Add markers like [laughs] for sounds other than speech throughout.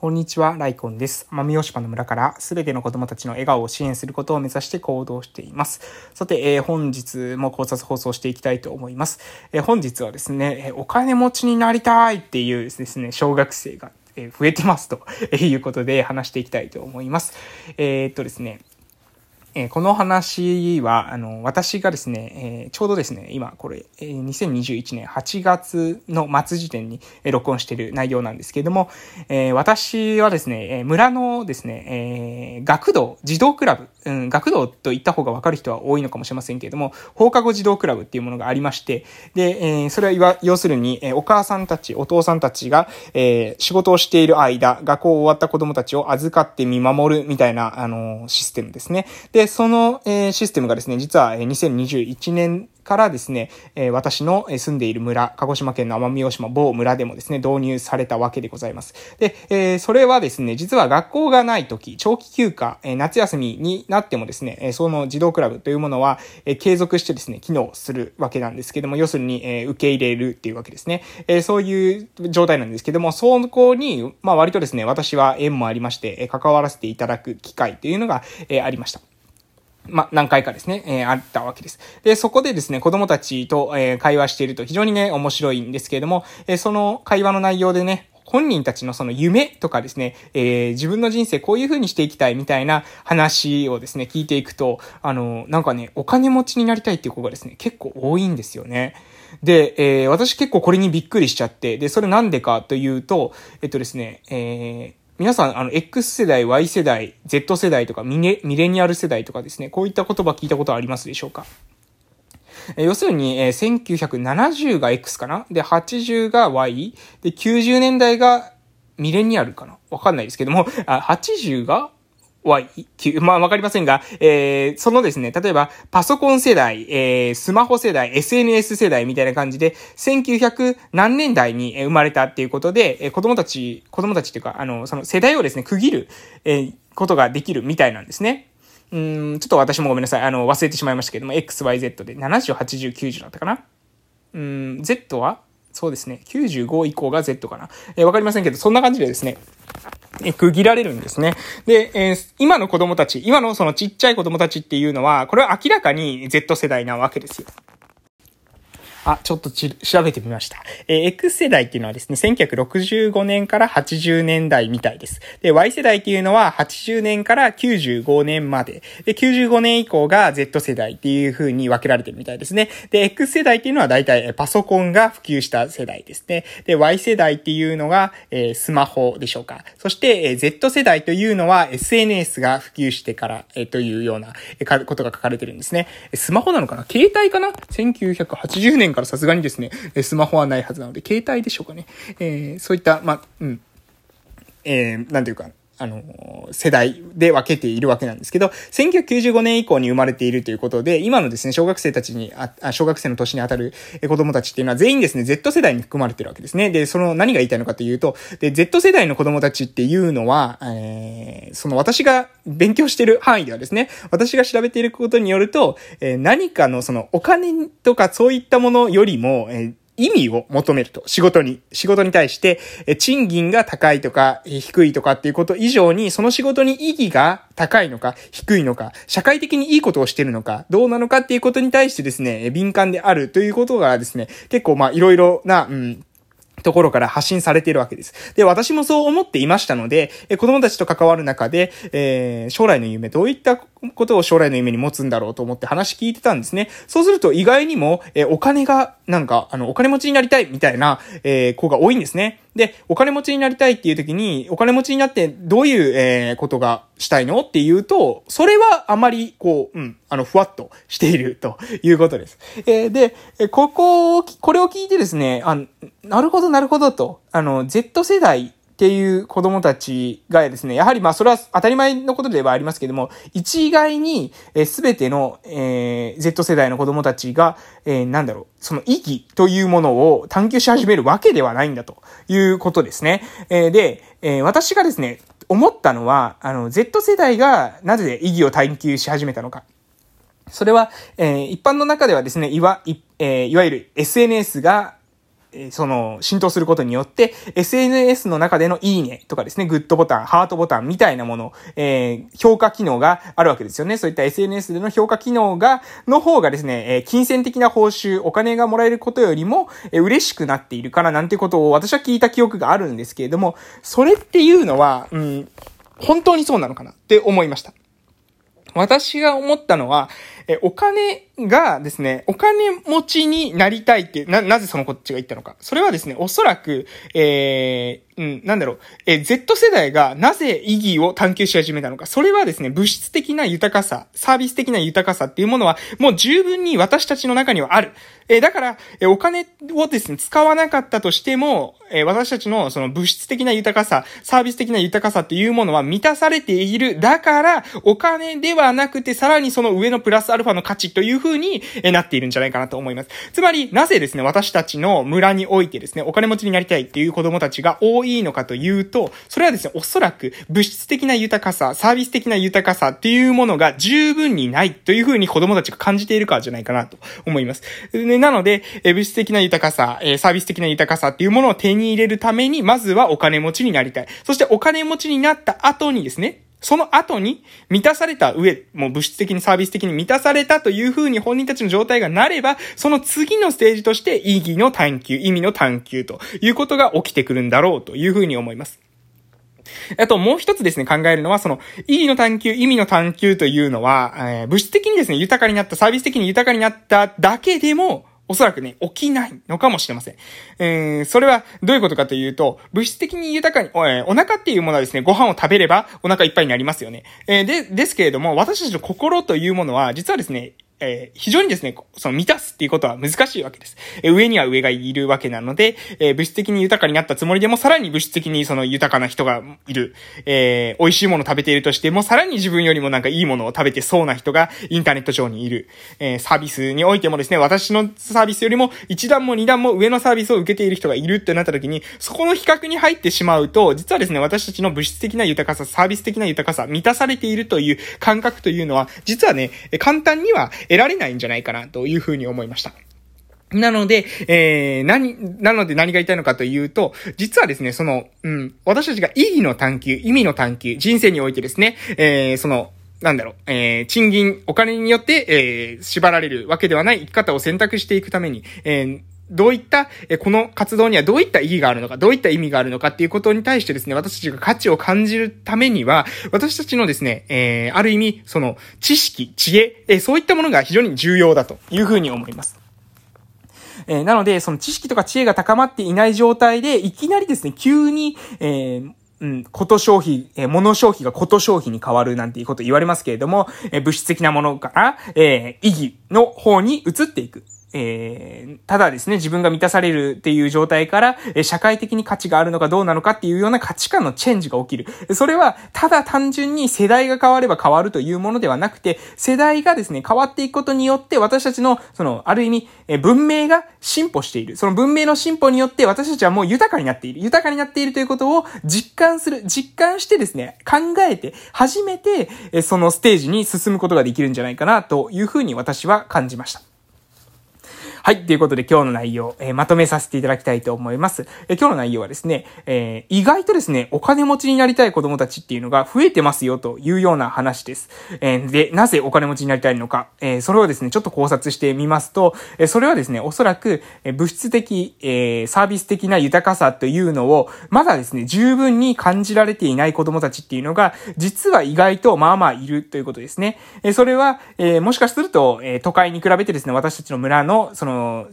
こんにちは、ライコンです。奄美大島の村からすべての子供たちの笑顔を支援することを目指して行動しています。さて、えー、本日も考察放送していきたいと思います。えー、本日はですね、お金持ちになりたいっていうですね、小学生が増えてますということで話していきたいと思います。えー、っとですね、え、この話は、あの、私がですね、え、ちょうどですね、今、これ、え、2021年8月の末時点に、え録音している内容なんですけれども、え私はですね、え村のですね、え学童、児童クラブ、うん、学童と言った方がわかる人は多いのかもしれませんけれども、放課後児童クラブっていうものがありまして、で、えそれは、要するに、えお母さんたち、お父さんたちが、え仕事をしている間、学校終わった子供たちを預かって見守るみたいな、あのシステムですね。で、その、え、システムがですね、実は2021年からですね、え、私の住んでいる村、鹿児島県の奄美大島某村でもですね、導入されたわけでございます。で、え、それはですね、実は学校がない時、長期休暇、え、夏休みになってもですね、えその児童クラブというものは、え継続してですね、機能するわけなんですけども、要するに、え受け入れるっていうわけですね。えそういう状態なんですけども、そこに、まあ割とですね、私は縁もありまして、え関わらせていただく機会というのが、えありました。ま、何回かですね、えー、あったわけです。で、そこでですね、子供たちと、えー、会話していると非常にね、面白いんですけれども、えー、その会話の内容でね、本人たちのその夢とかですね、えー、自分の人生こういう風にしていきたいみたいな話をですね、聞いていくと、あの、なんかね、お金持ちになりたいっていう子がですね、結構多いんですよね。で、えー、私結構これにびっくりしちゃって、で、それなんでかというと、えっとですね、えー、皆さん、あの、X 世代、Y 世代、Z 世代とかミネ、ミレニアル世代とかですね、こういった言葉聞いたことありますでしょうか？え要するに、えー、1970が X かな？で、80が Y？で、90年代がミレニアルかな？わかんないですけども、あ、80がは、[laughs] まあわかりませんが、えー、そのですね、例えばパソコン世代、えー、スマホ世代、SNS 世代みたいな感じで、1900何年代に生まれたっていうことで、えー、子供たち、子供たちっていうか、あの、その世代をですね、区切る、えー、ことができるみたいなんですね。うん、ちょっと私もごめんなさい。あの、忘れてしまいましたけども、XYZ で70、80、90だったかなうん、Z はそうですね。95以降が Z かな。えー、わかりませんけど、そんな感じでですね、え、区切られるんですね。で、えー、今の子供たち、今のそのちっちゃい子供たちっていうのは、これは明らかに Z 世代なわけですよ。あ、ちょっとち、調べてみました。えー、X 世代っていうのはですね、1965年から80年代みたいです。で、Y 世代っていうのは80年から95年まで。で、95年以降が Z 世代っていう風に分けられてるみたいですね。で、X 世代っていうのは大体パソコンが普及した世代ですね。で、Y 世代っていうのが、えー、スマホでしょうか。そして、えー、Z 世代というのは SNS が普及してから、えー、というような、えー、ことが書かれてるんですね。スマホなのかな？携帯かな ?1980 年からさすがにですね、スマホはないはずなので、携帯でしょうかね。えー、そういった、まうん、えー、なんていうか、あの、世代で分けているわけなんですけど、1995年以降に生まれているということで、今のですね、小学生たちに、あ、小学生の年にあたる子供たちっていうのは全員ですね、Z 世代に含まれてるわけですね。で、その何が言いたいのかというと、で、Z 世代の子供たちっていうのは、えー、その私が勉強してる範囲ではですね、私が調べていることによると、えー、何かのそのお金とかそういったものよりも、えー意味を求めると。仕事に。仕事に対して、賃金が高いとか、低いとかっていうこと以上に、その仕事に意義が高いのか、低いのか、社会的にいいことをしてるのか、どうなのかっていうことに対してですね、敏感であるということがですね、結構まあいろいろな、うん、ところから発信されているわけです。で、私もそう思っていましたので、え子供たちと関わる中で、えー、将来の夢、どういったことを将来の夢に持つんだろうと思って話聞いてたんですね。そうすると意外にも、えお金が、なんか、あの、お金持ちになりたいみたいな、えー、子が多いんですね。で、お金持ちになりたいっていう時に、お金持ちになってどういう、えー、ことがしたいのっていうと、それはあまり、こう、うん、あの、ふわっとしているということです。えー、で、ここを、これを聞いてですね、あなるほど、なるほどと、あの、Z 世代っていう子供たちがですね、やはりまあそれは当たり前のことではありますけども、一概にすべての、えー、Z 世代の子供たちが、えー、なんだろう、その意義というものを探求し始めるわけではないんだということですね。えー、で、えー、私がですね、思ったのは、あの、Z 世代がなぜ意義を探求し始めたのか。それは、えー、一般の中ではですね、いわ、い、えー、いわゆる SNS がその、浸透することによって、SNS の中でのいいねとかですね、グッドボタン、ハートボタンみたいなもの、えー、評価機能があるわけですよね。そういった SNS での評価機能が、の方がですね、えー、金銭的な報酬、お金がもらえることよりも、えー、嬉しくなっているからなんてことを私は聞いた記憶があるんですけれども、それっていうのは、うん、本当にそうなのかなって思いました。私が思ったのは、え、お金がですね、お金持ちになりたいって、な、なぜそのこっちが言ったのか。それはですね、おそらく、えー、うん、なんだろう、え、Z 世代がなぜ意義を探求し始めたのか。それはですね、物質的な豊かさ、サービス的な豊かさっていうものは、もう十分に私たちの中にはある。え、だから、え、お金をですね、使わなかったとしても、え、私たちのその物質的な豊かさ、サービス的な豊かさっていうものは満たされている。だから、お金ではなくて、さらにその上のプラスアルルファの価値という風になっているんじゃないかなと思います。つまり、なぜですね、私たちの村においてですね、お金持ちになりたいっていう子供たちが多いのかというと、それはですね、おそらく物質的な豊かさ、サービス的な豊かさっていうものが十分にないという風に子供たちが感じているからじゃないかなと思います。でなので、え物質的な豊かさ、えサービス的な豊かさっていうものを手に入れるために、まずはお金持ちになりたい。そしてお金持ちになった後にですね、その後に満たされた上、もう物質的にサービス的に満たされたという風に本人たちの状態がなれば、その次のステージとして意義の探求、意味の探求ということが起きてくるんだろうという風に思います。あともう一つですね、考えるのは、その、意義の探求、意味の探求というのは、えー、物質的にですね、豊かになった、サービス的に豊かになっただけでも、おそらくね、起きないのかもしれません。えー、それはどういうことかというと、物質的に豊かに、おえー、お腹っていうものはですね、ご飯を食べればお腹いっぱいになりますよね。えー、で、ですけれども、私たちの心というものは、実はですね、えー、非常にですね、その満たすっていうことは難しいわけです。えー、上には上がいるわけなので、えー、物質的に豊かになったつもりでも、さらに物質的にその豊かな人がいる。え美味しいものを食べているとしても、さらに自分よりもなんかいいものを食べてそうな人がインターネット上にいる。えサービスにおいてもですね、私のサービスよりも一段も二段も上のサービスを受けている人がいるってなった時に、そこの比較に入ってしまうと、実はですね、私たちの物質的な豊かさ、サービス的な豊かさ、満たされているという感覚というのは、実はね、簡単には得られないんじゃないかなというふうに思いました。なので、えー、何、なので何が言いたいのかというと、実はですね、その、うん、私たちが意義の探求、意味の探求、人生においてですね、えー、その、なんだろう、えー、賃金、お金によって、えー、縛られるわけではない生き方を選択していくために、えー、どういった、え、この活動にはどういった意義があるのか、どういった意味があるのかっていうことに対してですね、私たちが価値を感じるためには、私たちのですね、えー、ある意味、その、知識、知恵、えー、そういったものが非常に重要だというふうに思います。えー、なので、その知識とか知恵が高まっていない状態で、いきなりですね、急に、えー、うん、こと消費、えー、物消費がこと消費に変わるなんていうこと言われますけれども、えー、物質的なものから、えー、意義の方に移っていく。えー、ただですね、自分が満たされるっていう状態から、えー、社会的に価値があるのかどうなのかっていうような価値観のチェンジが起きる。それは、ただ単純に世代が変われば変わるというものではなくて、世代がですね、変わっていくことによって、私たちの、その、ある意味、えー、文明が進歩している。その文明の進歩によって、私たちはもう豊かになっている。豊かになっているということを実感する。実感してですね、考えて、初めて、えそのステージに進むことができるんじゃないかな、というふうに私は感じました。はい。ということで今日の内容、えー、まとめさせていただきたいと思います。えー、今日の内容はですね、えー、意外とですね、お金持ちになりたい子供たちっていうのが増えてますよというような話です。えで、なぜお金持ちになりたいのか、えそれをですね、ちょっと考察してみますと、えそれはですね、おそらく、え物質的、えサービス的な豊かさというのを、まだですね、十分に感じられていない子供たちっていうのが、実は意外とまあまあいるということですね。えそれは、えもしかすると、え都会に比べてですね、私たちの村の、その、の、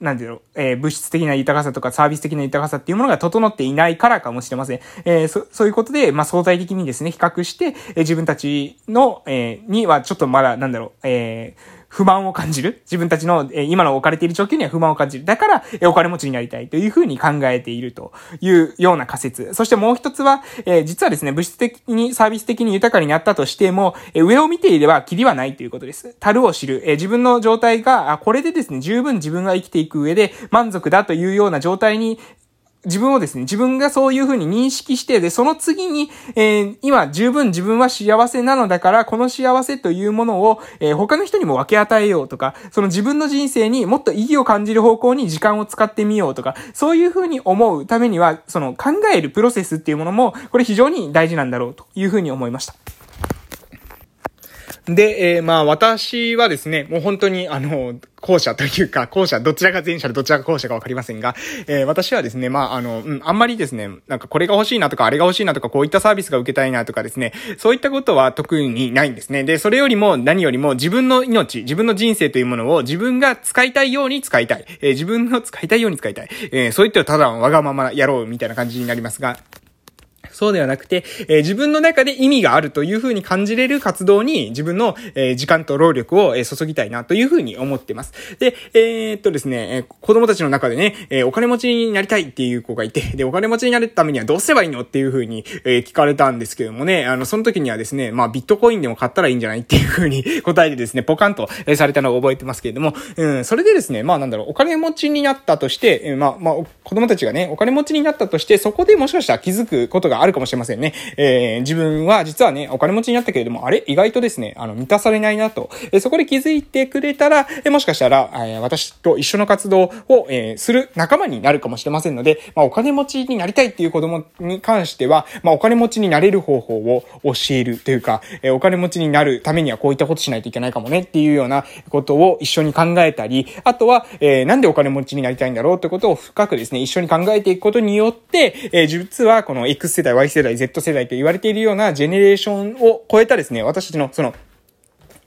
なんていうの、えー、物質的な豊かさとかサービス的な豊かさっていうものが整っていないからかもしれません。えー、そ、そういうことで、まあ、相対的にですね、比較して、えー、自分たちの、えー、にはちょっとまだ、なんだろう、えー、不満を感じる。自分たちの、え今の置かれている状況には不満を感じる。だから、えお金持ちになりたいというふうに考えているというような仮説。そしてもう一つは、え実はですね、物質的に、サービス的に豊かになったとしても、え上を見ていればキリはないということです。樽を知る。え自分の状態が、あ、これでですね、十分自分が生きていく上で満足だというような状態に自分をですね、自分がそういうふうに認識して、で、その次に、えー、今十分自分は幸せなのだから、この幸せというものを、えー、他の人にも分け与えようとか、その自分の人生にもっと意義を感じる方向に時間を使ってみようとか、そういうふうに思うためには、その考えるプロセスっていうものも、これ非常に大事なんだろうというふうに思いました。で、えー、まあ私はですね、もう本当にあの、後者というか、後者、どちらが前者でどちらが後者かわかりませんが、えー、私はですね、まああの、うん、あんまりですね、なんかこれが欲しいなとか、あれが欲しいなとか、こういったサービスが受けたいなとかですね、そういったことは特にないんですね。で、それよりも何よりも自分の命、自分の人生というものを自分が使いたいように使いたい。えー、自分の使いたいように使いたい。えー、そういったただわがままやろうみたいな感じになりますが、そうではなくて、えー、自分の中で意味があるというふうに感じれる活動に自分の、えー、時間と労力を、えー、注ぎたいなというふうに思ってます。で、え、っとですね、え子供たちの中でね、えお金持ちになりたいっていう子がいて、で、お金持ちになるためにはどうすればいいのっていうふうに、え聞かれたんですけどもね、あの、その時にはですね、まあ、ビットコインでも買ったらいいんじゃないっていうふうに [laughs] 答えてですね、ポカンと、えされたのを覚えてますけれども、うん、それでですね、まあなんだろう、お金持ちになったとして、えまあ、まあ、子供たちがね、お金持ちになったとして、そこでもしかしたら気づくことがあるるかもしれませんね。えー、自分は実はね、お金持ちになったけれども、あれ？意外とですね、あの、満たされないなと。えー、そこで気づいてくれたら、えー、もしかしたら、えー、私と一緒の活動を、えー、する仲間になるかもしれませんので、まあ、お金持ちになりたいっていう子供に関しては、まあ、お金持ちになれる方法を教えるというか、えー、お金持ちになるためにはこういったことしないといけないかもねっていうようなことを一緒に考えたり、あとは、えー、なんでお金持ちになりたいんだろうってことを深くですね、一緒に考えていくことによって、えー、実はこの X 世代、Y 世代、Z 世代と言われているようなジェネレーションを超えたですね、私たちのその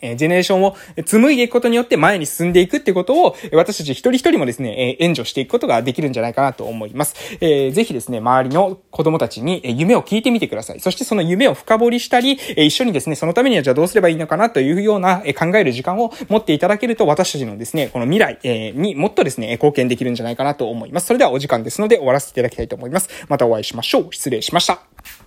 えジェネレーションを紡いでいくことによって前に進んでいくってことを、私たち一人一人もですね、え援助していくことができるんじゃないかなと思います。えー、ぜひですね、周りの子供たちに夢を聞いてみてください。そしてその夢を深掘りしたり、え一緒にですね、そのためにはじゃあどうすればいいのかなというような考える時間を持っていただけると、私たちのですね、この未来えにもっとですね、貢献できるんじゃないかなと思います。それではお時間ですので終わらせていただきたいと思います。またお会いしましょう。失礼しました。